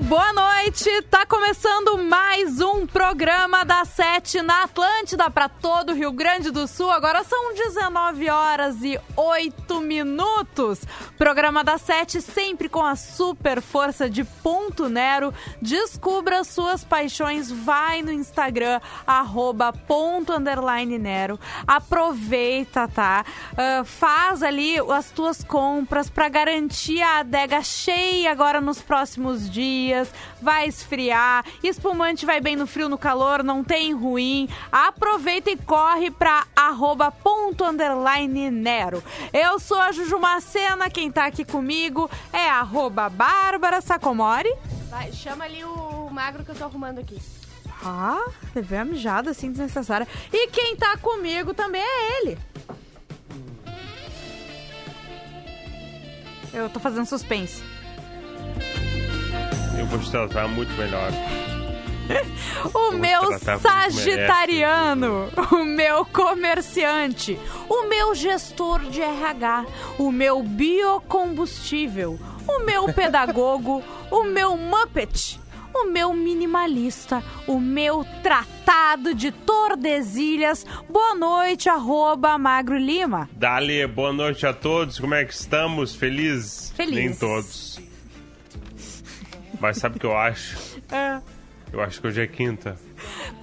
Boa noite! Tá começando mais um programa da Sete na Atlântida para todo o Rio Grande do Sul. Agora são 19 horas e 8 minutos. Programa da Sete sempre com a super força de Ponto Nero. Descubra suas paixões, vai no Instagram, arroba ponto underline Nero. Aproveita, tá? Uh, faz ali as tuas compras para garantir a adega cheia agora nos próximos dias. Vai esfriar, espumante vai bem no frio, no calor, não tem ruim. Aproveita e corre para arroba ponto underline Nero. Eu sou a Juju Macena, quem tá aqui comigo é arroba Bárbara Sacomori. Vai, chama ali o magro que eu tô arrumando aqui. Ah, a mijada assim desnecessária. E quem tá comigo também é ele. Eu tô fazendo suspense. Eu vou te tratar muito melhor. o meu como sagitariano, o meu comerciante, o meu gestor de RH, o meu biocombustível, o meu pedagogo, o meu Muppet, o meu minimalista, o meu tratado de Tordesilhas. Boa noite, arroba Magro Lima. Dali, boa noite a todos. Como é que estamos? Felizes? Feliz. Nem todos. Mas sabe o que eu acho? Ah, Eu acho que hoje é quinta.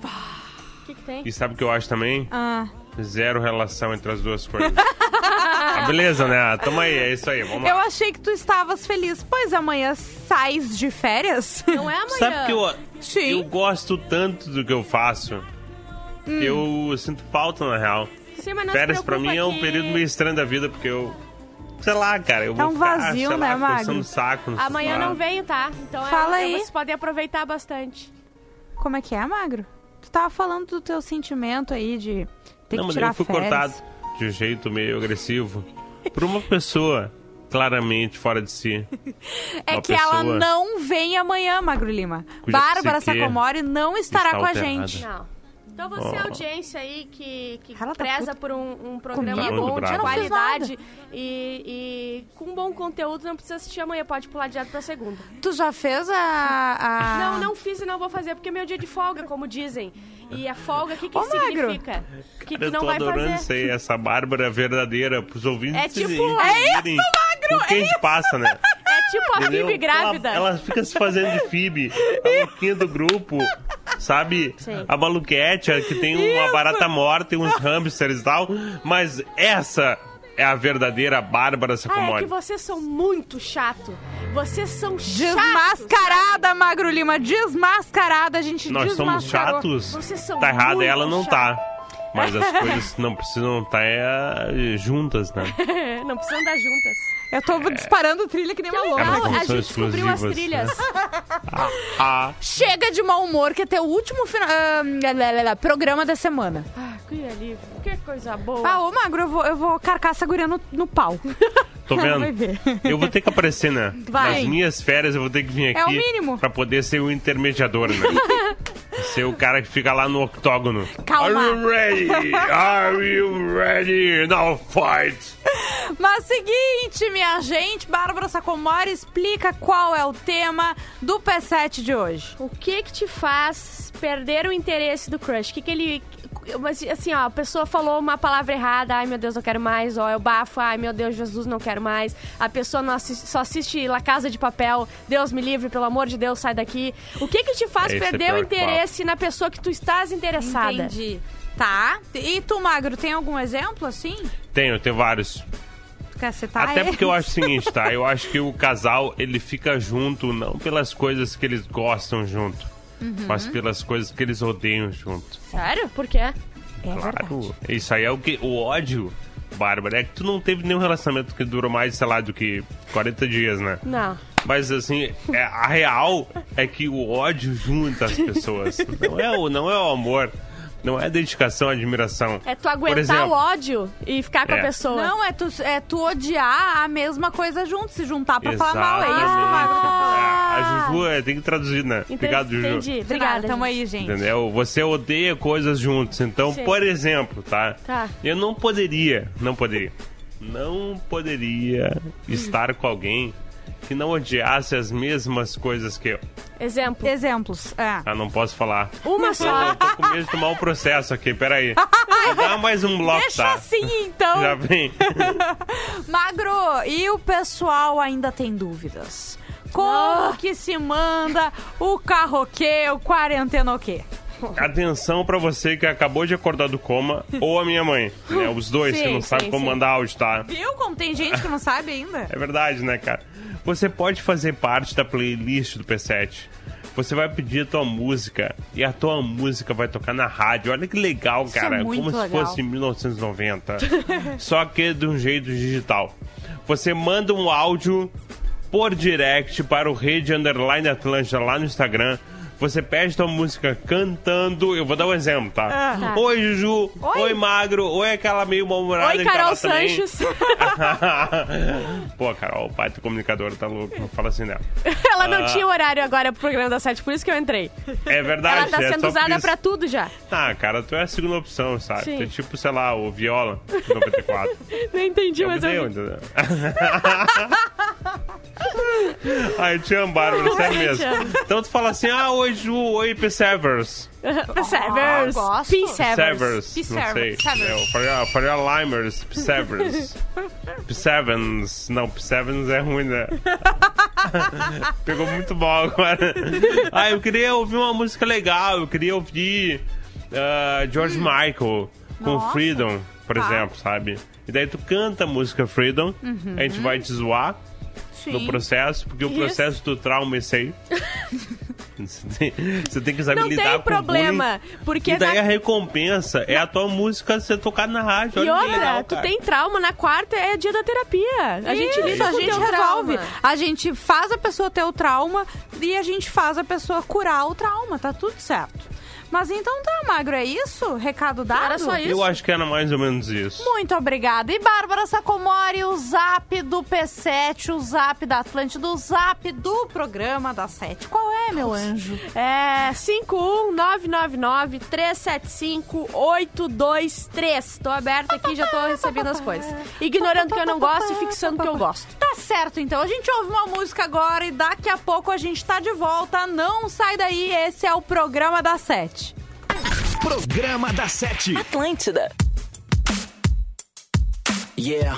O que, que tem? E sabe o que eu acho também? ah. Zero relação entre as duas coisas. ah, beleza, né? Tamo aí, é isso aí. Vamos Eu lá. achei que tu estavas feliz, pois amanhã sais de férias. Não é amanhã. Sabe que eu, Sim. eu gosto tanto do que eu faço que eu sinto falta, na real. Sim, mas não se Férias pra mim é um que- período meio estranho da vida, porque eu. Sei lá, cara, eu Tá um ficar, vazio, sei né, lá, Magro? saco. no Amanhã não venho, tá? Então Fala é, aí. vocês podem aproveitar bastante. Como é que é, Magro? Tu tava falando do teu sentimento aí de ter não, que mas tirar eu fui férias. cortado de um jeito meio agressivo por uma pessoa claramente fora de si. É Uma que ela não vem amanhã, Magro Lima. Bárbara psique Sacomori não estará com a alterada. gente. Não. Então você, Oh. audiência aí, que, que Ela tá preza por um, um programa comigo? bom, de qualidade e, e com bom conteúdo, não precisa assistir amanhã, pode pular direto pra segunda. Tu já fez a. a... Não, não fiz e não vou fazer, porque é meu dia de folga, como dizem. E a folga, o que, que Ô, Magro. significa? O que, que eu não tô vai adorando fazer? isso aí, essa Bárbara verdadeira pros ouvintes. É tipo- entenderem O que a gente passa, né? É tipo a Entendeu? Phoebe grávida. Ela, ela fica se fazendo de Phoebe, a louquinha do grupo, sabe? Sim. A maluquete, que tem uma barata morta e uns hamsters e tal. Mas essa é a verdadeira Bárbara Ah, é Sacomori. que vocês são muito chato. Vocês são chatos. Desmascarada, Magro Lima. Desmascarada, a gente Nós somos chatos? Vocês são Tá errado, muito ela não chatos. tá. Mas as coisas não precisam estar é, juntas, né? não precisam dar juntas. Eu tô disparando trilha que nem uma louca. Não a são gente descobriu as trilhas. Ah, Chega de mau humor, que é teu último fina- ah, lá, lá, lá, programa da semana. Ah, que alívio. Que coisa boa. Ah, ô Magro, eu vou, eu vou carcar essa guria no, no pau. tô vendo? Eu vou ter que aparecer, né? Vai. Nas minhas férias eu vou ter que vir aqui. É o mínimo. Pra poder ser o intermediador, né? Ser o cara que fica lá no octógono. Calma. Are you ready? Are you ready? Now fight! Mas seguinte, minha gente, Bárbara Sacomori explica qual é o tema do P7 de hoje. O que que te faz perder o interesse do crush? O que que ele... Mas, assim, ó, a pessoa falou uma palavra errada, ai meu Deus, eu quero mais, ó, eu bafo, ai meu Deus, Jesus, não quero mais. A pessoa não assiste- só assiste La Casa de Papel, Deus me livre, pelo amor de Deus, sai daqui. O que que te faz Esse é perder o pior que interesse na pessoa que tu estás interessada? Entendi. Tá. E tu, Magro, tem algum exemplo assim? Tenho, tenho vários. Tu quer citar Até porque eu acho o seguinte, tá? Eu acho que o casal, ele fica junto não pelas coisas que eles gostam junto, Uhum. mas pelas coisas que eles odeiam junto. Sério? Por quê? É verdade. Claro. Isso aí é o que. O ódio, Bárbara, é que tu não teve nenhum relacionamento que durou mais, sei lá, do que 40 dias, né? Não. Mas assim, é, a real é que o ódio junta as pessoas. Não é o, não é o amor. Não é dedicação, admiração. É tu aguentar exemplo, o ódio e ficar com a É. pessoa. Não, é tu, é tu odiar a mesma coisa junto, se juntar pra falar mal. É isso que o Exatamente. Magro tá falando. É, a Juju é, tem que traduzir, né? Entendi, Obrigado, Juju. Entendi. Obrigada, Obrigada. tamo gente. aí, gente. Entendeu? Você odeia coisas juntos. Então, Sim. por exemplo, tá? Tá. Eu não poderia, não poderia, não poderia estar com alguém que não odiasse as mesmas coisas que eu. Exemplo. Exemplos. É. Ah, não posso falar. Uma só. Eu tô com medo de tomar um processo aqui, peraí. Dá mais um bloco, Deixa tá? assim, então. Já vem. Magro, e o pessoal ainda tem dúvidas? Como Ah. que se manda o carroquê, o quarentena o quê? Atenção pra você que acabou de acordar do coma ou a minha mãe. Né? Os dois que Sim, não sim, sabem como sim. mandar áudio, tá? Viu como tem gente que não sabe ainda? É verdade, né, cara? Você pode fazer parte da playlist do P7. Você vai pedir a tua música e a tua música vai tocar na rádio. Olha que legal, Isso é cara. muito Como se legal. fosse em 1990. Só que de um jeito digital. Você manda um áudio por direct para o Rede Underline Atlântida lá no Instagram. Você pede tua música cantando. Eu vou dar um exemplo, tá? Ah. Oi, Juju. Oi. Oi, Magro. Oi, aquela meio mal-humorada Oi, tá Carol. Sanches. Pô, Carol, o pai do comunicador tá louco. Fala assim, não. Ela não Ah. tinha horário agora pro programa da sete, por isso que eu entrei. É verdade. Ela tá é sendo usada pra tudo já. Ah, cara, tu é a segunda opção, sabe? Sim. Tu é tipo, sei lá, o Viola, 94. Não entendi, Eu mas eu... entendeu? Ai, te amo, Bárbara, sério mesmo. Então tu fala assim, ah, oi, Ju, oi, Persevers. Severs. Ah, gosto. P-Severs. Severs, não sei. O Faria Limers, Persevers. P7s. Não, P7s é ruim, né? Pegou muito mal agora. Ah, eu queria ouvir uma música legal. Eu queria ouvir ah, George Michael com Nossa. Freedom, por Tá. exemplo, sabe? E daí tu canta a música Freedom, Uhum. a gente vai te zoar no Sim. processo, porque o Isso. processo do trauma é esse aí. Você tem, você tem que saber Não lidar tem com problema, bullying. porque E daí na- a recompensa é a tua música ser tocada na rádio. E outra, legal, tu tem trauma, na quarta é dia da terapia. A gente Isso, lida a gente teu resolve. trauma. A gente faz a pessoa ter o trauma e a gente faz a pessoa curar o trauma. Tá tudo certo. Mas então tá, Magro, é isso? Recado dado? Era só isso. Eu acho que era mais ou menos isso. Muito obrigada. E Bárbara Sacomori, o zap do P7, o zap da Atlântida, o zap do programa da Sete. Qual é, meu anjo? É 51999-375-823. Tô aberta aqui, já tô recebendo as coisas. Ignorando que eu não gosto e fixando que eu gosto. Tá certo, então. A gente ouve uma música agora e daqui a pouco a gente tá de volta. Não sai daí, esse é o programa da Sete. Programa da Sete. Atlântida. Yeah.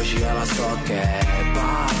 Hoje ela só quer paz.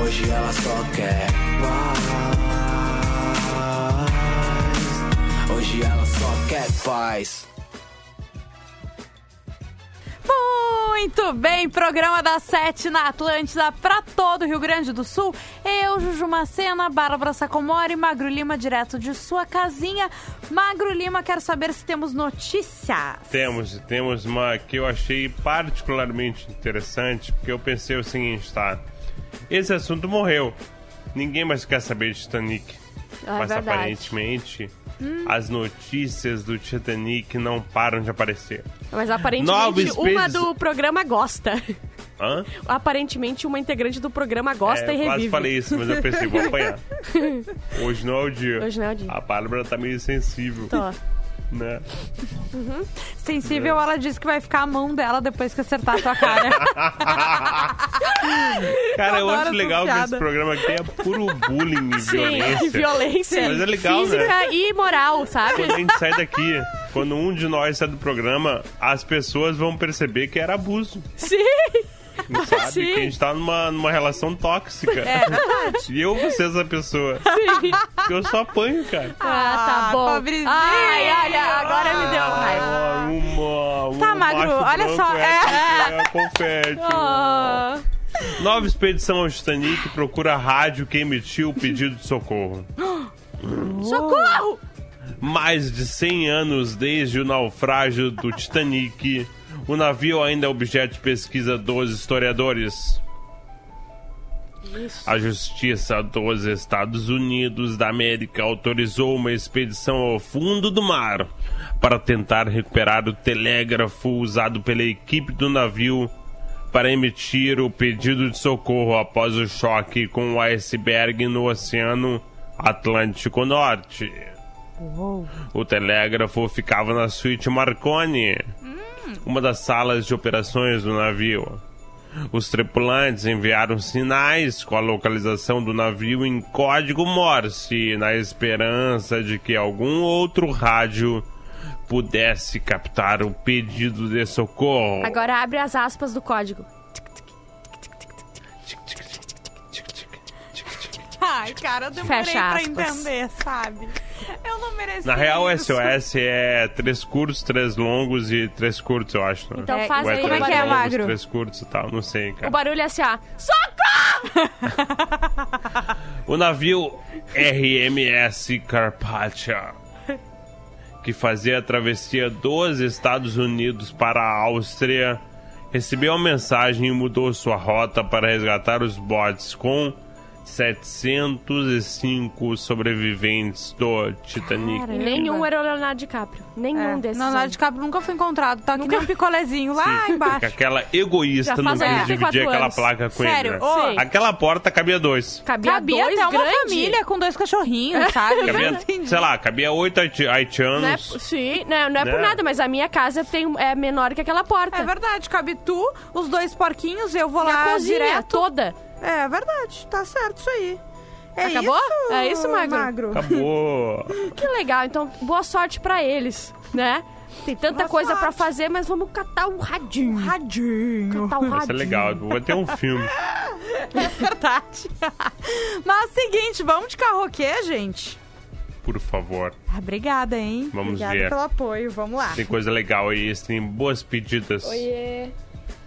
Hoje ela só quer paz. Hoje ela só quer paz. Muito bem, programa da Sete na Atlântida para todo o Rio Grande do Sul. Eu, Juju Macena, Bárbara Sacomori, Magro Lima, direto de sua casinha. Magro Lima, quero saber se temos notícias. Temos, temos uma que eu achei particularmente interessante, porque eu pensei o seguinte, tá? Esse assunto morreu. Ninguém mais quer saber de Titanic. É mas verdade. aparentemente, as notícias do Titanic não param de aparecer. Mas Nova aparentemente espécie- uma do programa gosta. Hã? Aparentemente uma integrante do programa gosta é, e eu quase revive. falei isso, mas eu pensei, vou apanhar. Hoje não é o dia. Hoje não é o dia. A Bárbara tá meio sensível, Tô. Né? Sensível, ela disse que vai ficar a mão dela depois que acertar a tua cara. Cara, eu adoro acho legal que esse programa aqui é puro bullying e Sim, violência. violência. Mas é legal, física né? e moral, sabe? Quando a gente sai daqui, quando um de nós sai do programa, as pessoas vão perceber que era abuso. Sim. Sabe? Sim. Que a gente tá numa, numa relação tóxica. É verdade. E eu vou ser essa pessoa. Sim. Porque eu só apanho, cara. Ah, tá Ah, bom. pobrezinho. Ai, olha, agora me deu raiva. Ah, uma, um Tá, Magro, olha só, é. é, é confete. Ah, Nova expedição ao Titanic procura a rádio que emitiu o pedido de socorro. socorro! Mais de 100 anos desde o naufrágio do Titanic, o navio ainda é objeto de pesquisa dos historiadores. A Justiça dos Estados Unidos da América autorizou uma expedição ao fundo do mar para tentar recuperar o telégrafo usado pela equipe do navio para emitir o pedido de socorro após o choque com o iceberg no Oceano Atlântico Norte. O telégrafo ficava na suíte Marconi, uma das salas de operações do navio. Os tripulantes enviaram sinais com a localização do navio em código Morse, na esperança de que algum outro rádio pudesse captar o pedido de socorro. Agora abre as aspas do código. Ai, cara, eu demorei Fecha pra aspas. entender, sabe? Eu não mereci Na real, isso. SOS é três curtos, três longos e três curtos, eu acho. né? Então É, faz aí como é o que é, longos, Magro? Três curtos e tal, não sei, cara. O barulho é assim, ó. Socorro! O navio RMS Carpathia, que fazia a travessia dos Estados Unidos para a Áustria, recebeu a mensagem e mudou sua rota para resgatar os botes com 705 sobreviventes do Titanic. Cara, nenhum era o Leonardo DiCaprio. Nenhum É, desses. não, Leonardo. DiCaprio nunca foi encontrado. Tá que nem um picolézinho lá Sim, embaixo. com aquela egoísta não quis 84 dividir aquela anos. placa com Sério, ele. né? Aquela porta cabia dois. Cabia, Cabia dois até uma grande. família com dois cachorrinhos, sabe? Cabia, sei lá, cabia oito haiti- Não é, haitianos. sim, não, não é por Né? nada, mas a minha casa tem, é menor que aquela porta. É verdade, cabe tu, os dois porquinhos, eu vou E a lá cozinha direto. toda. É verdade, tá certo isso aí. É Acabou? isso? É isso, Magro? Acabou. Que legal. Então, boa sorte pra eles, né? Tem tanta Boa coisa pra sorte. fazer, mas vamos catar um radinho. Radinho. Catar um radinho. Isso é legal. Vou ter um filme. É verdade. Mas seguinte, vamos de karaokê, gente? Por favor. Ah, obrigada, hein? Vamos obrigada ver. pelo apoio. Vamos lá. Tem coisa legal aí, tem boas pedidas. Oiê.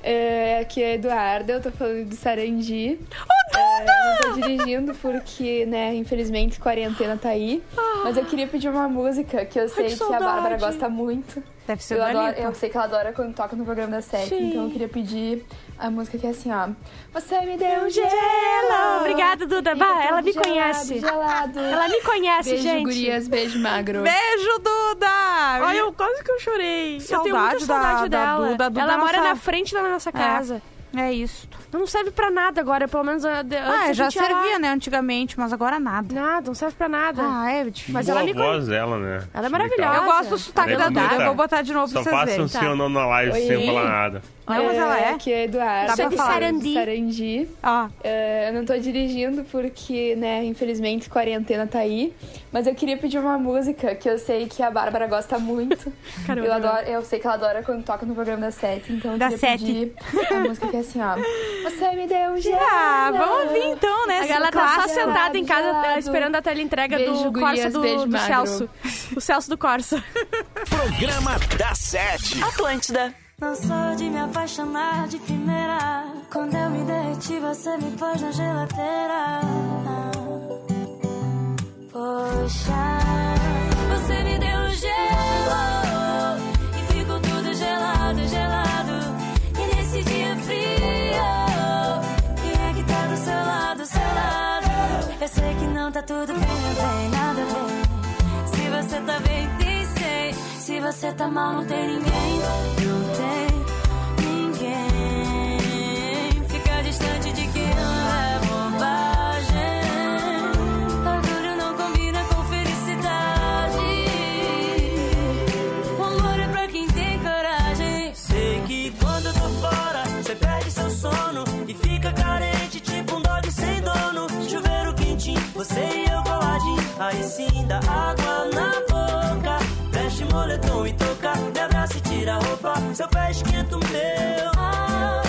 É, aqui é a Eduarda, eu tô falando do Sarandi. Ô, Duda! É, eu não tô dirigindo porque, né, infelizmente, quarentena tá aí. Mas eu queria pedir uma música que eu sei que, que a Bárbara gosta muito. Deve ser Eu, adoro, eu sei que ela adora quando toca no programa da Sim. então eu queria pedir a música que é assim, ó. Você me deu um Gelo! Obrigada, Duda. Bah, ela me gelado, conhece. Gelado. Ela me conhece, Beijo, gente. gurias, beijo magro. Beijo, Duda! Olha, eu quase que eu chorei. eu tenho Saudade muita saudade da- da dela. Duda. A Duda ela é mora nossa- na frente da nossa casa. É isso. Não serve pra nada agora, pelo menos a- de- antes Ah, já servia, né, antigamente, mas agora nada. Nada, não serve pra nada. Ah, é difícil. Mas Boa ela me voz dela, né? Ela é maravilhosa. Eu gosto do sotaque Ela é da Duda, eu vou botar de novo Só pra vocês um verem. sim ou não na live Oi. sem falar nada. Não, mas ela é. Aqui é a Eduarda. Dá pra eu tô falar. falando do Sarandi. Sarandi. Ó, É, eu não tô dirigindo porque, né, infelizmente, quarentena tá aí. Mas eu queria pedir uma música que eu sei que a Bárbara gosta muito. Caramba. eu, adoro, eu sei que ela adora quando toca no programa da Sete, então eu Da queria Sete. pedir a música que é assim, ó. Você me deu um gelo. ah, vamos ouvir então, né? A galera tá só sentada em casa gelado. esperando a teleentrega do Beijo, Corsa do, beijo do. Celso. O Celso do Corsa. Programa da Sete. Atlântida. Não sou de me apaixonar de primeira. Quando eu me derreti, você me pôs na geladeira. Poxa, você me deu Se você tá mal, não tem ninguém. Não tem ninguém. Fica distante de quem não é bobagem. Orgulho não combina com felicidade. O amor é pra quem tem coragem. Sei que quando eu tô fora, você perde seu sono e fica carente, tipo um dog sem dono. Chuveiro quentinho, você e eu coladinho. Aí sim dá água na moletom e toca, me abraça e tira a roupa. Seu pé esquenta o meu. A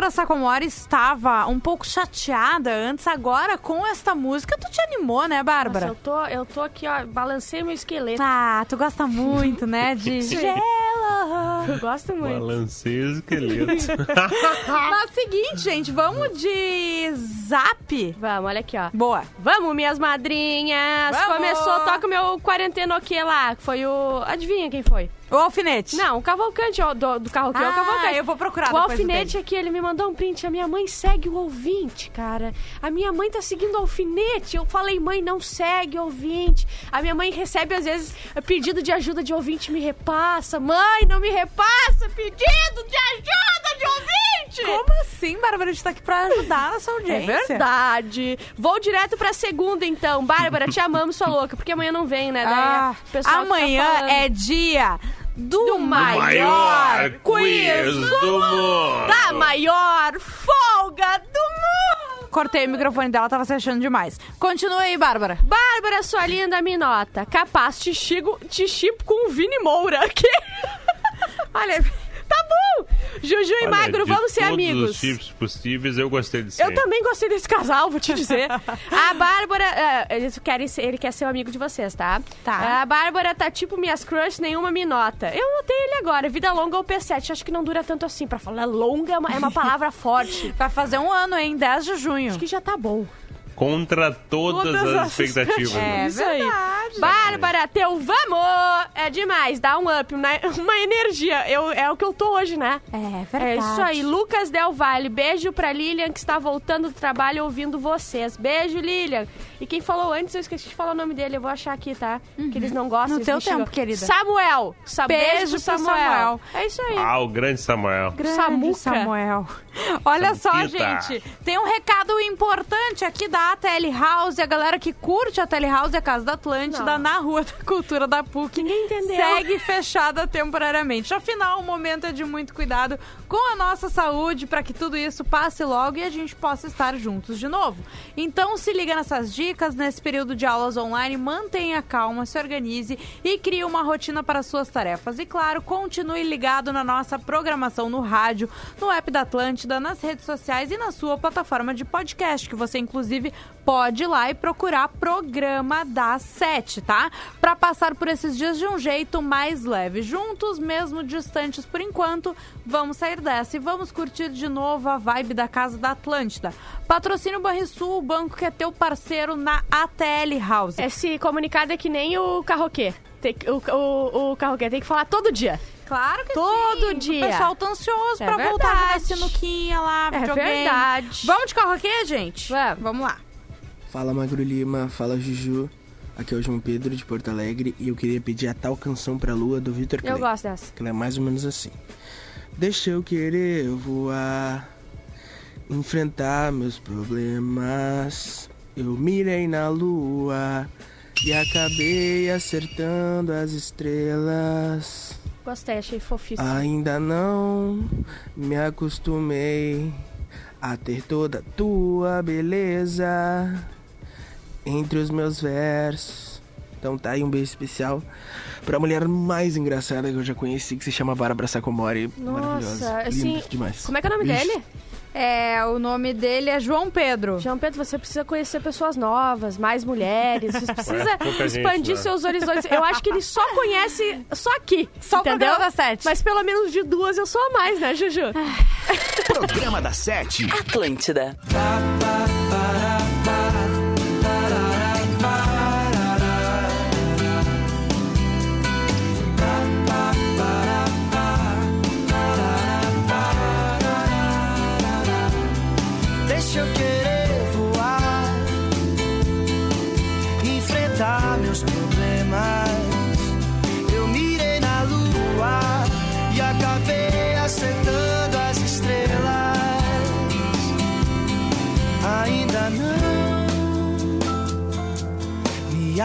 Bárbara Sacomori estava um pouco chateada antes, agora com esta música, tu te animou, né, Nossa, Bárbara? eu tô, eu tô aqui, ó, balancei meu esqueleto. Ah, tu gosta muito, né, de gelo. Eu gosto muito. Balancei o esqueleto. Mas seguinte, gente, vamos de zap. Vamos, olha aqui, ó. Boa. Vamos, minhas madrinhas! Vamos! Começou, toca o meu quarentena o que lá? que Foi o. Adivinha quem foi? O alfinete. Não, o Cavalcante, ó, do, do Carro que é o Ah, Cavalcante. eu vou procurar O depois alfinete aqui, ele me mandou um print. A minha mãe segue o ouvinte, cara. A minha mãe tá seguindo o alfinete. Eu falei, mãe, não segue o ouvinte. A minha mãe recebe, às vezes, pedido de ajuda de ouvinte, me repassa. Mãe, não me repassa pedido de ajuda de ouvinte! Como assim, Bárbara? A gente tá aqui pra ajudar a nossa É audiência. verdade. Vou direto pra segunda, então. Bárbara, te amamos, sua louca, porque amanhã não vem, né? Daí Ah, o pessoal tá amanhã falando. é dia do, maior, Maior quiz quiz do mundo. da maior folga do mundo! Cortei o microfone dela, tava se achando demais. Continua aí, Bárbara. Bárbara, sua linda, me nota. Capaz te chigo, te chipo com o Vini Moura. Que... Olha, Tá bom! Juju e Olha, Magro, vamos ser todos amigos. os tipos possíveis, eu gostei de ser. Eu também gostei desse casal, vou te dizer. A Bárbara, é, eles querem ser, ele quer ser um amigo de vocês, tá? Tá. A Bárbara tá tipo minhas crush, nenhuma me nota. Eu notei ele agora, vida longa ou P7, acho que não dura tanto assim. Pra falar longa é uma, é uma palavra forte. Vai fazer um ano, hein? 10 de junho. Acho que já tá bom. Contra todas, Todas as as expectativas. É né? Isso aí. verdade. Bárbara, teu vamos! É demais, dá um up, uma, uma energia. Eu, é o que eu tô hoje, né? É É verdade. isso aí, Lucas Del Valle. Beijo pra Lilian, que está voltando do trabalho ouvindo vocês. Beijo, Lilian. E quem falou antes, eu esqueci de falar o nome dele, eu vou achar aqui, tá? Que eles não gostam. No teu xingam. tempo, querida. Samuel. Sa Beijo Samuel. Samuel. É isso aí. Ah, o grande Samuel. Grande Samuca. Samuel. Olha só, Samuquita. gente. Tem um recado importante aqui da Tele House. A galera que curte a Tele House e a Casa da Atlântida Não. na Rua da Cultura da PUC. Ninguém entendeu. Segue fechada temporariamente. Afinal, o momento é de muito cuidado com a nossa saúde para que tudo isso passe logo e a gente possa estar juntos de novo. Então, se liga nessas dicas nesse período de aulas online, mantenha calma, se organize e crie uma rotina para suas tarefas. E claro, continue ligado na nossa programação no rádio, no app da Atlântida, nas redes sociais e na sua plataforma de podcast, que você inclusive pode ir lá e procurar programa da Sete, tá? Para passar por esses dias de um jeito mais leve. Juntos, mesmo distantes por enquanto, vamos sair dessa e vamos curtir de novo a vibe da Casa da Atlântida. Patrocínio Banrisul, o banco que é teu parceiro na ATL House. Esse comunicado é que nem o carroquê. Tem que- o, o, o carroquê tem que falar todo dia. Claro que Todo sim. dia. O pessoal tá ansioso É pra voltar a jogar verdade. sinuquinha lá, É videogame. verdade. Vamos de carroquê, gente? Vamos. Vamos lá. Fala Magro Lima, fala Juju. Aqui é o João Pedro de Porto Alegre e eu queria pedir a tal canção pra lua do Vitor Clay. Eu gosto dessa. Que ela é mais ou menos assim. Deixa eu querer voar, enfrentar meus problemas. Eu mirei na lua e acabei acertando as estrelas. Gostei, achei fofíssimo. Ainda não me acostumei a ter toda tua beleza entre os meus versos. Então tá aí um beijo especial pra mulher mais engraçada que eu já conheci, que se chama Bárbara Sacomori. Maravilhosa. Nossa, Lindo assim. demais. Como é que é o nome Beijo. dele? É, o nome dele é João Pedro. João Pedro, você precisa conhecer pessoas novas, mais mulheres. Você precisa É, pouca gente, expandir né? seus horizontes. Eu acho que ele só conhece só aqui. Só o entendeu? programa da Sete. Mas pelo menos de duas eu sou a mais, né, Juju? Programa da Sete. Atlântida. Eu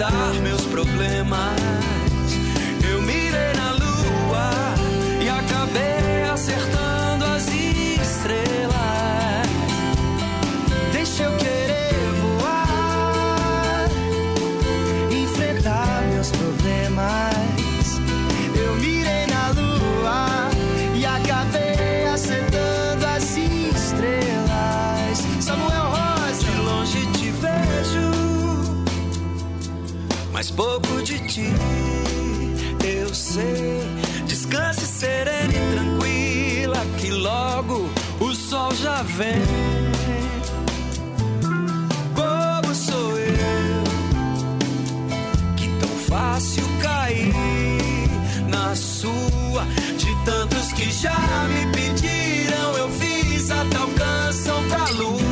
enfrentar meus problemas. Mas pouco de ti eu sei. Descanse serena e tranquila, que logo o sol já vem. Bobo sou eu, que tão fácil cair na sua. De tantos que já me pediram, eu fiz a tal canção pra lua.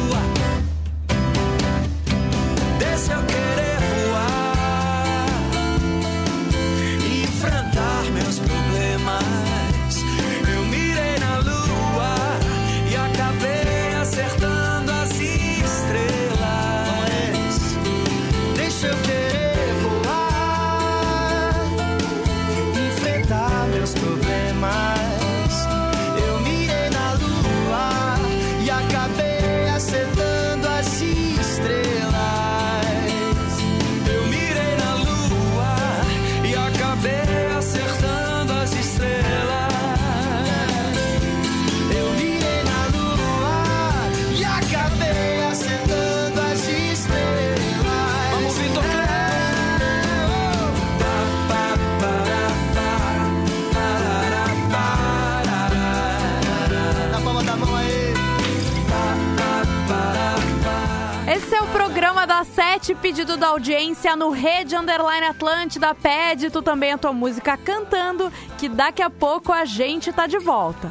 7, pedido da audiência no Rede Underline Atlântida. Pede tu também a tua música cantando, que daqui a pouco a gente tá de volta.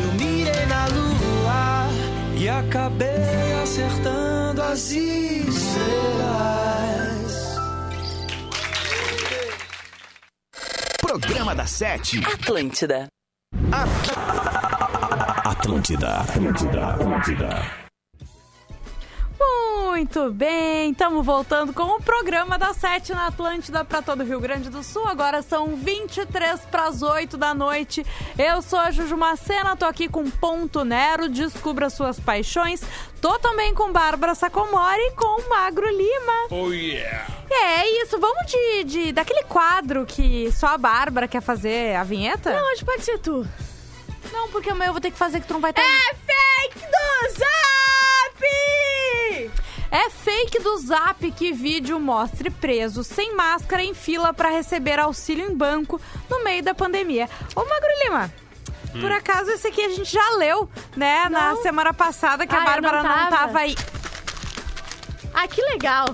Eu mirei na lua e acabei acertando as estrelas. Programa da Sete. Atlântida. Atlântida. Atlântida. Atlântida. Muito bem, estamos voltando com o programa da Sete na Atlântida para todo o Rio Grande do Sul. Agora são 23 para as 8 da noite. Eu sou a Juju Macena, tô aqui com Ponto Nero, descubra suas paixões. Tô também com Bárbara Sacomori e com Magro Lima. Oh yeah! É isso, vamos de, de daquele quadro que só a Bárbara quer fazer a vinheta? Não, hoje pode ser tu. Não, porque amanhã eu vou ter que fazer que tu não vai estar. É fake do Zap! É fake do Zap que vídeo mostre preso sem máscara em fila para receber auxílio em banco no meio da pandemia. Ô, Magro Lima, por acaso esse aqui a gente já leu, né? Na semana passada que a Ah, eu Bárbara não não tava. tava aí. Ah, que legal.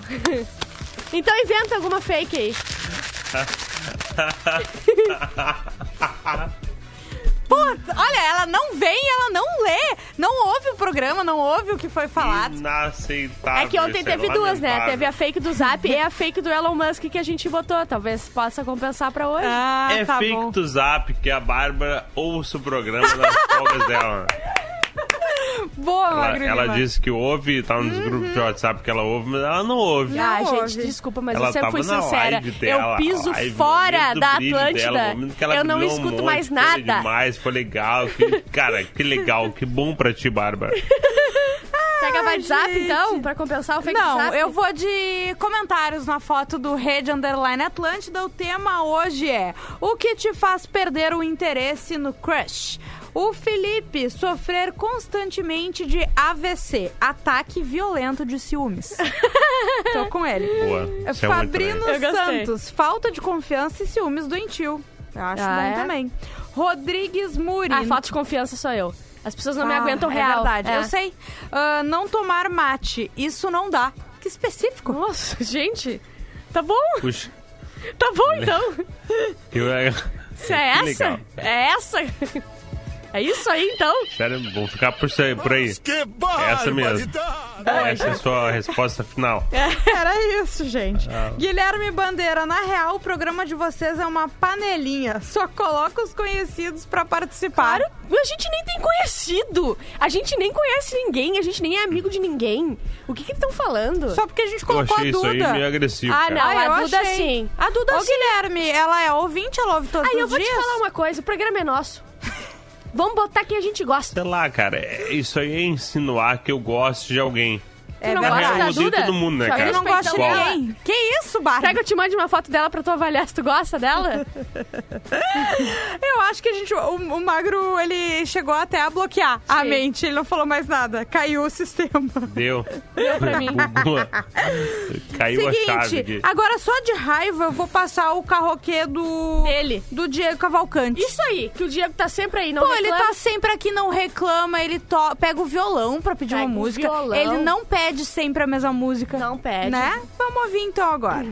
então inventa alguma fake aí. Putz, olha, ela não vem, ela não lê, não ouve o programa, não ouve o que foi falado. Inaceitável. É que ontem isso é teve duas, né? Teve a fake do Zap e a fake do Elon Musk que a gente botou. Talvez possa compensar pra hoje. Ah, É tá fake bom. do Zap que a Bárbara ouça o programa nas folgas dela. Boa, Ela, Magro ela Lima. disse que ouve, tá nos grupos de WhatsApp que ela ouve, mas ela não ouve. Ah, Não gente, ouve. desculpa, mas Ela eu sempre fui sincera. dela, eu piso live, fora da Atlântida. dela, momento que ela eu não um escuto monte, mais foi nada. demais, foi legal. Que, cara, que legal, que bom pra ti, Bárbara. Pega WhatsApp, gente. então, pra compensar o fake Não, Zap? eu vou de comentários na foto do Rede Underline Atlântida. O tema hoje é O que te faz perder o interesse no crush? O Felipe sofrer constantemente de AVC, ataque violento de ciúmes. Tô com ele. Boa. Isso é muito Fabrino bem. Eu gostei. Santos, falta de confiança e ciúmes doentio. Eu acho Ah, bom é? também. Rodrigues Muri. Ah, falta de confiança sou eu. As pessoas não me Ah, aguentam é real. verdade, É. eu sei. Ah, não tomar mate, isso não dá. Que específico. Nossa, gente. Tá bom, Puxa, tá bom então. eu, Se é Que essa? legal. É essa? É isso aí então? sério, vou ficar por, isso aí- por aí. Essa mesmo. Essa é a sua resposta final. Era isso, gente. Ah. Guilherme Bandeira, na real, o programa de vocês é uma panelinha. Só coloca os conhecidos pra participar. Claro, a gente nem tem conhecido. A gente nem conhece ninguém, a gente nem é amigo de ninguém. O que que eles estão falando? Só porque a gente Eu colocou achei a isso Duda. aí meio agressivo. Ah, cara. não, Ah, eu a Duda achei. sim. A Duda Ô, sim. Guilherme, ela é ouvinte, ela ouve todos Aí eu os vou dias. te falar uma coisa, o programa é nosso. Vamos botar quem a gente gosta. Sei lá, cara, é- isso aí é insinuar que eu gosto de alguém. É não Na gosta da eu odeio Duda? todo mundo, né, cara? Eu não gosto de ninguém. Que isso, Bárbara? Quer que eu te mande uma foto dela pra tu avaliar se tu gosta dela? Eu acho que a gente. O, o Magro, ele chegou até a bloquear a Sim. mente. Ele não falou mais nada. Caiu o sistema. Deu. Deu pra mim. Caiu a chave Seguinte, aqui. agora só de raiva eu vou passar o carroquê do. Dele. Do Diego Cavalcante. Isso aí, que o Diego tá sempre aí, não Pô, ele reclama. tá sempre aqui, não reclama, ele to... pega o violão pra pedir Pega uma música. violão. Ele não pede sempre a mesma música. Não pede. Né? Vamos ouvir então agora.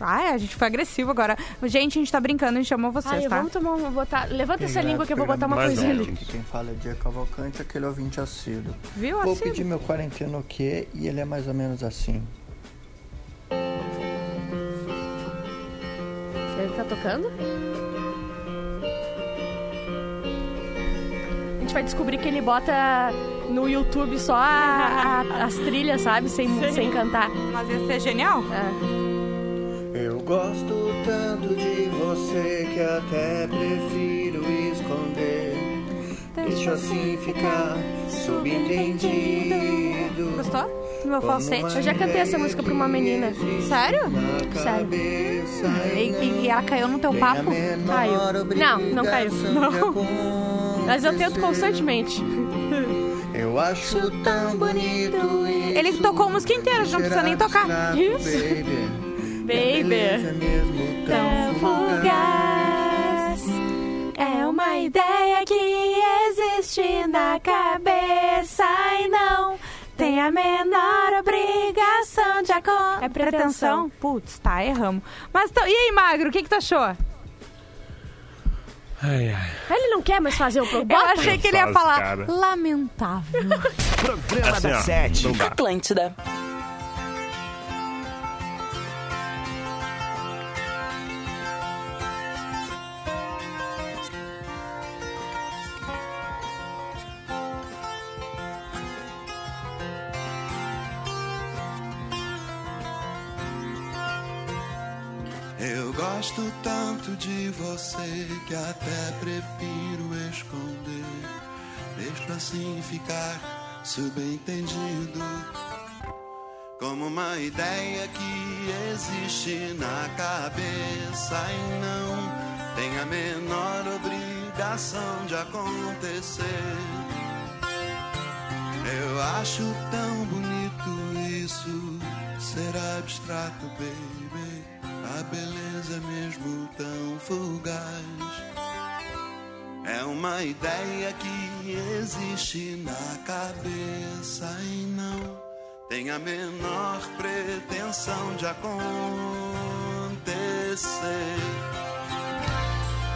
Ai, a gente foi agressivo agora. Gente, a gente tá brincando, a gente chamou vocês, Ai, tá? vamos tomar uma... Botar... Levanta essa língua que eu vou botar uma coisinha ali. Quem fala é Dia Cavalcante, aquele ouvinte assíduo. Viu Vou assim? pedir meu quarentena o quê? E ele é mais ou menos assim. Ele tá tocando? A gente vai descobrir que ele bota no YouTube só a- a- as trilhas, sabe? Sem, sem cantar. Mas ia ser genial. É. Eu gosto tanto de você que até prefiro esconder. Deixa assim ficar subentendido. Gostou? Do meu falsete? Eu já cantei essa música pra uma menina. Sério? Sério. E, e- e ela caiu no teu papo? Caiu. Não, não caiu. Mas eu tento constantemente. Eu acho tão bonito. Ele tocou a música inteira, não precisa nem tocar. Isso. Baby. Baby. Mesmo tão fugaz. É uma ideia que existe na cabeça e não tem a menor obrigação de acontecer. É pretensão. Putz, tá, erramos. Mas, e aí, Magro, o que que tu achou? Ai, ai. Ele não quer mais fazer o Eu programa? achei que ele ia falar cara. lamentável. Programa Assim, da ó, Sete. Atlântida. Eu gosto tanto de você que até prefiro esconder. Deixo assim ficar subentendido. Como uma ideia que existe na cabeça e não tem a menor obrigação de acontecer. Eu acho tão bonito isso ser abstrato, baby. A beleza é mesmo tão fugaz. É uma ideia que existe na cabeça e não tem a menor pretensão de acontecer.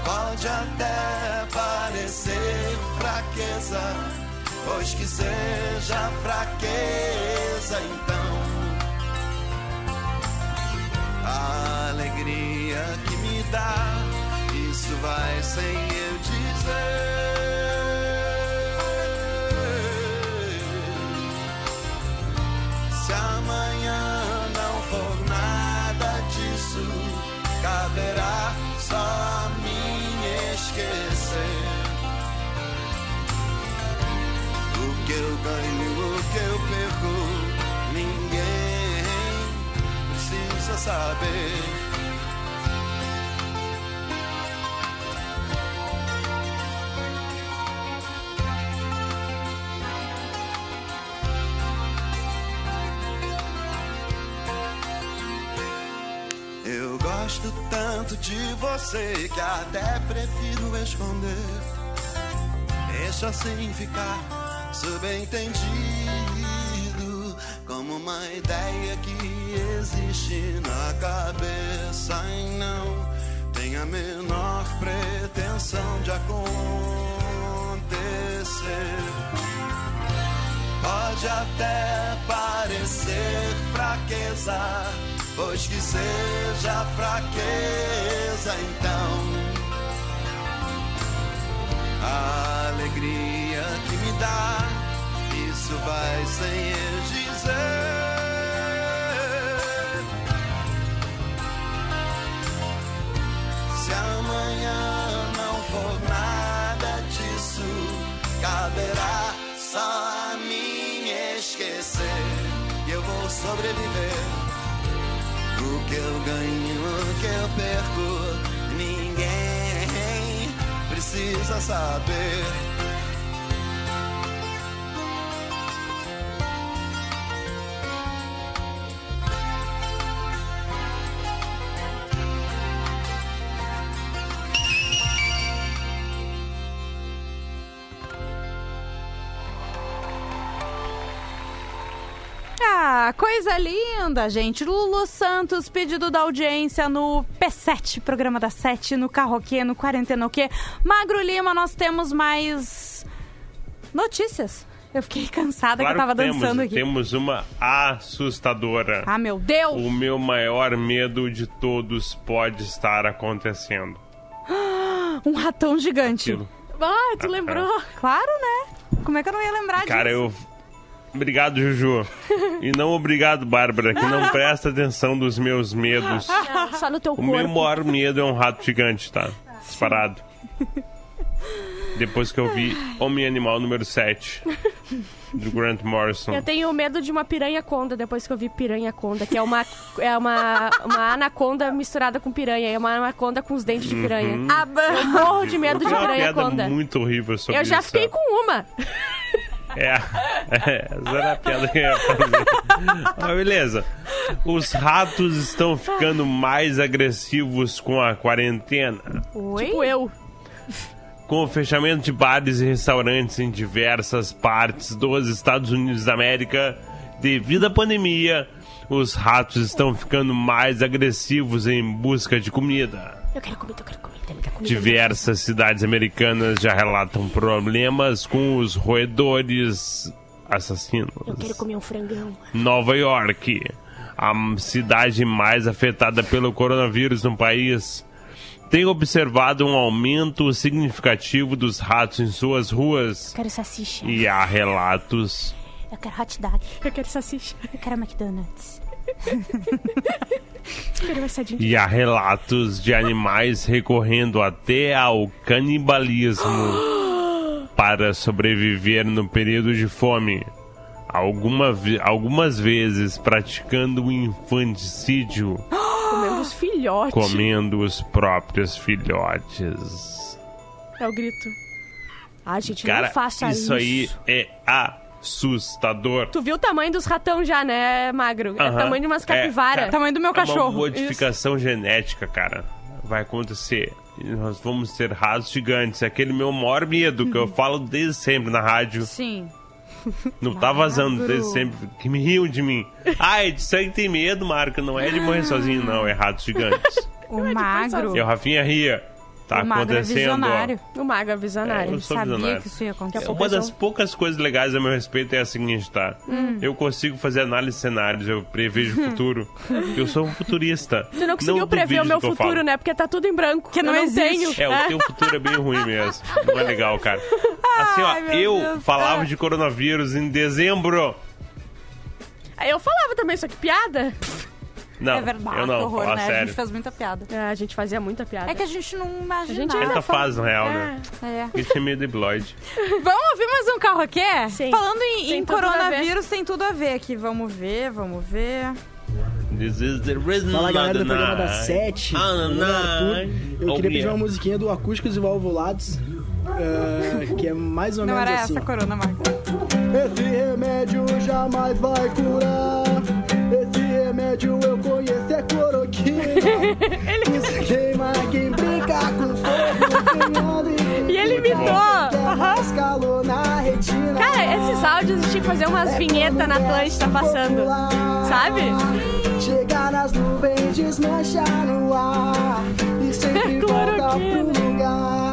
Pode até parecer fraqueza, pois que seja fraqueza, então a alegria que me dá, isso vai sem eu dizer. Se amanhã saber. Eu gosto tanto de você que até prefiro esconder. Deixa assim ficar subentendido como uma ideia que existe na cabeça e não tem a menor pretensão de acontecer. Pode até parecer fraqueza, pois que seja fraqueza, então a alegria que me dá, isso vai sem eu Se amanhã não for nada disso, caberá só a mim esquecer. E eu vou sobreviver. O que eu ganho, o que eu perco, ninguém precisa saber. Coisa linda, gente. Lulu Santos, pedido da audiência no P7, programa da 7, no Carroquê, no Quarentena o quê? Magro Lima, nós temos mais notícias. Eu fiquei cansada Claro que eu tava temos, dançando aqui. Temos uma assustadora. Ah, meu Deus! O meu maior medo de todos pode estar acontecendo. Um ratão gigante. Aquilo. Ah, tu lembrou? Claro, né? Como é que eu não ia lembrar Cara, disso? eu. Obrigado, Juju. E não obrigado, Bárbara, que não presta atenção dos meus medos. Não, só no teu O corpo. meu maior medo é um rato gigante, tá? Disparado. Depois que eu vi Homem Animal número 7, do Grant Morrison. Eu tenho medo de uma piranha conda depois que eu vi piranha conda, que é uma, é uma, uma anaconda misturada com piranha. É uma anaconda com os dentes de piranha. Uhum. Ah, Eu morro de medo Eu de piranha conda. muito horrível sobre Eu já isso. fiquei com uma. É, é, essa era a piada que eu ia fazer. Mas beleza. Os ratos estão ficando mais agressivos com a quarentena. Oi? Tipo eu. Com o fechamento de bares e restaurantes em diversas partes dos Estados Unidos da América, devido à pandemia, os ratos estão ficando mais agressivos em busca de comida. Eu quero comida, eu quero comida. Diversas cidades americanas já relatam problemas com os roedores assassinos. Eu quero comer um frangão. Nova York, a cidade mais afetada pelo coronavírus no país, tem observado um aumento significativo dos ratos em suas ruas Eu quero salsicha. e há relatos Eu quero hot dog. Eu quero salsicha. Eu quero McDonald's. E há relatos de animais recorrendo até ao canibalismo para sobreviver no período de fome. Alguma algumas vezes praticando o infanticídio, Comendo os filhotes. comendo os próprios filhotes. É o grito. Ah, gente, Cara, não faça isso. isso aí é assustador. Tu viu o tamanho dos ratão já, né, Magro? É o Aham. tamanho de umas É, capivara. cara, Tamanho do meu É uma cachorro. modificação genética, cara. Vai acontecer. E Nós vamos ter ratos gigantes. É aquele meu maior medo que eu falo desde sempre na rádio. Sim. Não tá vazando Magro. desde sempre. Que me riam de mim. Ai, de sangue tem medo, Marco. Não é de morrer sozinho, não. É ratos gigantes. O magro. E o Rafinha ria. Tá o magro é visionário. O Magro é É, visionário. eu sou Sabia visionário. que isso ia acontecer. Uma das poucas coisas legais a meu respeito é a seguinte, tá? Hum. Eu consigo fazer análise de cenários, eu prevejo o futuro. eu sou um futurista. Tu não conseguiu prever duvide o meu futuro, né? Porque tá tudo em branco. Que não eu não existe. tenho. É, o teu futuro é bem ruim mesmo. Não é legal, cara. Assim, ó, Ai, eu Deus, falava tá. de coronavírus em dezembro. Eu falava também, só que piada. Não, é verdade, eu não, que horror, né? A sério. gente fez muita piada. É, a gente fazia muita piada. É que a gente não imaginava. A gente Tenta faz, na real, né? É. Porque tinha medo de Bloid. Vamos ouvir mais um carro aqui? Sim. Falando em, Tem em a coronavírus, tem tudo a ver aqui. Vamos ver, vamos ver. This is the rhythm Fala of galera do programa da night. 7. Ah, é. Eu Oh, queria pedir yeah. uma musiquinha do Acústicos e Valvulados, eh, que é mais ou Não menos era assim. essa, Corona, Marco. Esse remédio jamais vai curar. Remédio eu conheço, é cloroquina. Isso queima quem brinca com fogo. E ele imitou. mais calor na retina. Cara, esses áudios a gente tinha que fazer umas vinhetas na Atlântida passando. Sabe? Chegar nas nuvens, desmanchar no ar. E sempre volta pro lugar.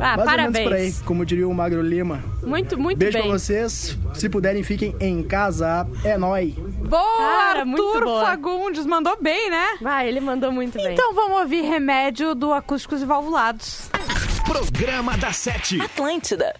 Ah, Mais ou menos por aí, parabéns. como diria o Magro Lima. Muito, muito Beijo bem. pra vocês. Se puderem, fiquem em casa. É nóis. Boa, Cara, Arthur muito boa. Fagundes. Mandou bem, né? Vai, ele mandou muito bem. Então vamos ouvir Remédio do Acústicos e Valvulados. Programa da Sete. Atlântida.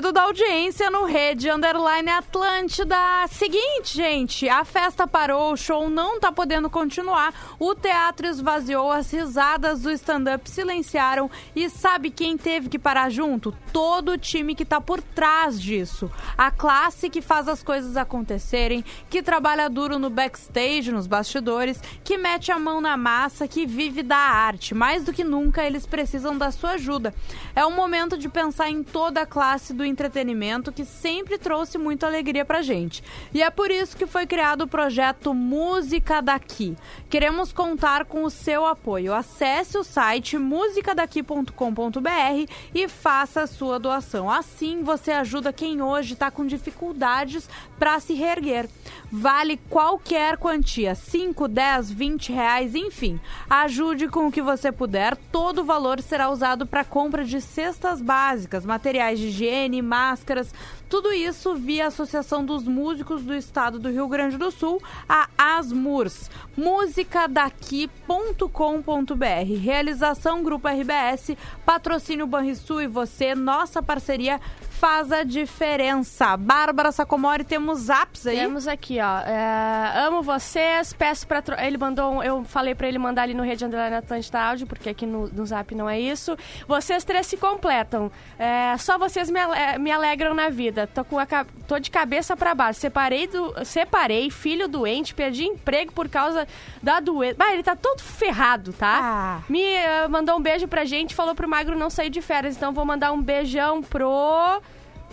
Pedido da audiência no Rede Underline Atlântida. Seguinte, gente, a festa parou, o show não tá podendo continuar, o teatro esvaziou, as risadas do stand-up silenciaram e sabe quem teve que parar junto? Todo o time que tá por trás disso. A classe que faz as coisas acontecerem, que trabalha duro no backstage, nos bastidores, que mete a mão na massa, que vive da arte. Mais do que nunca, eles precisam da sua ajuda. É um momento de pensar em toda a classe do entretenimento que sempre trouxe muita alegria pra gente. E é por isso que foi criado o projeto Música Daqui. Queremos contar com o seu apoio. Acesse o site musicadaqui.com.br e faça a sua doação. Assim você ajuda quem hoje está com dificuldades para se reerguer. Vale qualquer quantia, 5, 10, 20 reais, enfim. Ajude com o que você puder. Todo o valor será usado para compra de cestas básicas, materiais de higiene, máscaras, tudo isso via Associação dos Músicos do Estado do Rio Grande do Sul, a ASMURS. Musicadaqui.com.br. Realização Grupo RBS, patrocínio Banrisul e você, nossa parceria faz a diferença. Bárbara Sacomori, temos apps aí? Temos aqui, ó. é, amo vocês, peço pra... tro- Ele mandou... um- Eu falei pra ele mandar ali no Rede Underline Atlântida áudio, porque aqui no, no Zap não é isso. Vocês três se completam. É, só vocês me, ale- me alegram na vida. Tô, com a tô de cabeça pra baixo. Separei, do... Separei, filho doente, perdi emprego por causa da doença. Bah, ele tá todo ferrado, tá? Ah. Me eh, mandou um beijo pra gente, falou pro Magro não sair de férias. Então vou mandar um beijão pro...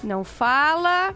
Não fala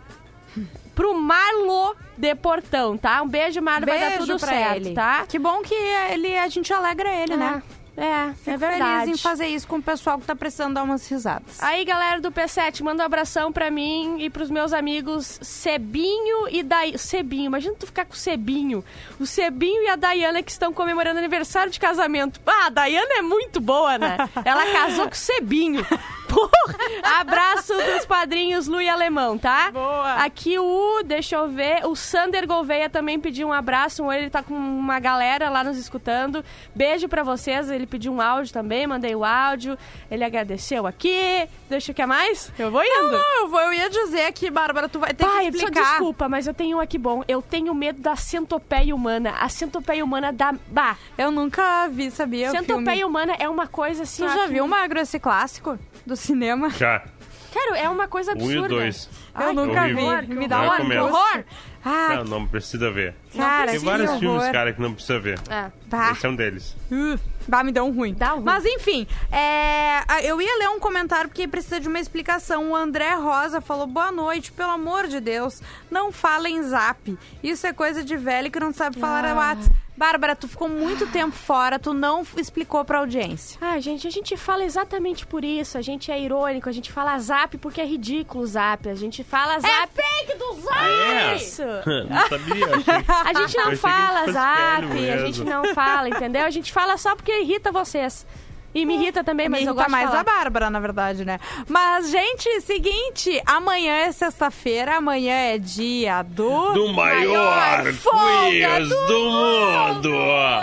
pro Marlo de Portão, tá? Um beijo, Marlo, vai dar Beijo tudo pra certo, ele. tá? Que bom que ele, a gente alegra ele, né? É, Fico é verdade. feliz em fazer isso com o pessoal que tá precisando dar umas risadas. Aí, galera do P7, manda um abração pra mim e pros meus amigos Sebinho e Dai... Sebinho, imagina tu ficar com o Sebinho. O Sebinho e a Dayana que estão comemorando aniversário de casamento. Ah, a Dayana é muito boa, né? Ela casou com o Sebinho. Porra! Abraço dos padrinhos Lu e Alemão, tá? Boa. Aqui o, deixa eu ver, o Sander Gouveia também pediu um abraço. Ele tá com uma galera lá nos escutando. Beijo pra vocês. Ele pediu um áudio também, mandei o áudio. Ele agradeceu aqui. Deixa o que mais? Eu vou indo. Não, eu, vou, eu ia dizer aqui, Bárbara, tu vai ter Pai, que só explicar. desculpa, mas eu tenho um aqui bom. Eu tenho medo da centopeia humana. A centopeia humana da... Bah, Eu nunca vi, sabia? o centopeia humana é uma coisa assim... Tu já que- viu, Magro, esse clássico do cinema? Já. Cara, é uma coisa Um e absurda. dois. Eu Ai, nunca horrível. vi. Me dá um recomendo. horror. Ah, Não, não precisa ver. cara, Tem vários filmes, cara, que não precisa ver. É. Bah. Esse é um deles. Uh, bah, me deu um ruim. Dá um ruim. Mas enfim, é, eu ia ler um comentário porque precisa de uma explicação. O André Rosa falou: boa noite, pelo amor de Deus, não fala em zap. Isso é coisa de velho que não sabe falar Ah. a WhatsApp. Bárbara, tu ficou muito tempo fora, tu não explicou pra audiência. Ah, gente, a gente fala exatamente por isso. A gente é irônico, a gente fala zap porque é ridículo o zap. A gente fala zap. fake do zap! é? Isso! não sabia? A gente não fala zap, a gente não fala, entendeu? A gente fala só porque irrita vocês. E me irrita também, mas Me eu irrita gosto mais de falar. a Bárbara, na verdade, né? Mas, gente, seguinte, amanhã é sexta-feira, amanhã é dia do... Do maior folga quiz do mundo!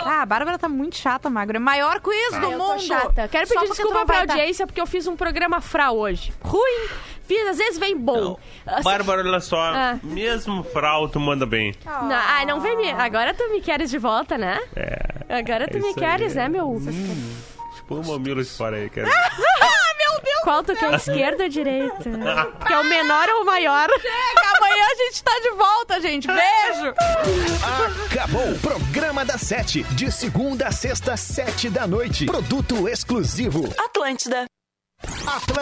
Ah, a Bárbara tá muito chata, Magro. É maior quiz do Eu tô mundo. chata. Quero pedir desculpa pra tá- audiência porque eu fiz um programa frau hoje. Ruim. Fiz, às vezes vem bom. Assim- Bárbara, olha só, Ah. mesmo frau, tu manda bem. Não, ai, não vem me... Agora tu me queres de volta, né? É. Agora tu É me queres, aí. né, meu... Põe o mamilo de fora aí, cara. Qual tu quer, esquerda ou direita? Que é o menor ou o maior? Chega, amanhã a gente tá de volta, gente. Beijo! Acabou o Programa da Sete. De segunda a sexta, sete da noite. Produto exclusivo. Atlântida. Atlântida.